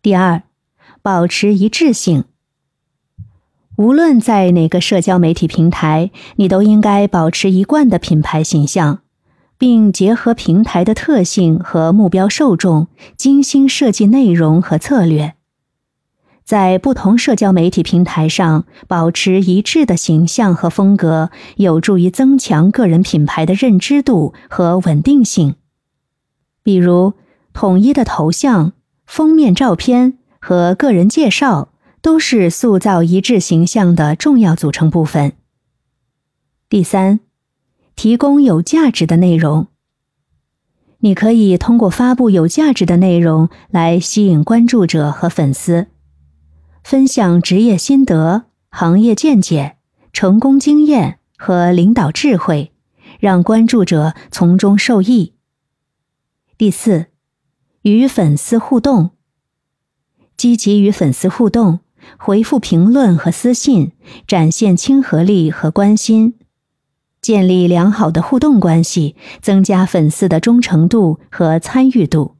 第二，保持一致性。无论在哪个社交媒体平台，你都应该保持一贯的品牌形象，并结合平台的特性和目标受众，精心设计内容和策略。在不同社交媒体平台上保持一致的形象和风格，有助于增强个人品牌的认知度和稳定性。比如，统一的头像、封面照片和个人介绍都是塑造一致形象的重要组成部分。第三，提供有价值的内容。你可以通过发布有价值的内容来吸引关注者和粉丝。分享职业心得、行业见解、成功经验和领导智慧，让关注者从中受益。第四，与粉丝互动，积极与粉丝互动，回复评论和私信，展现亲和力和关心，建立良好的互动关系，增加粉丝的忠诚度和参与度。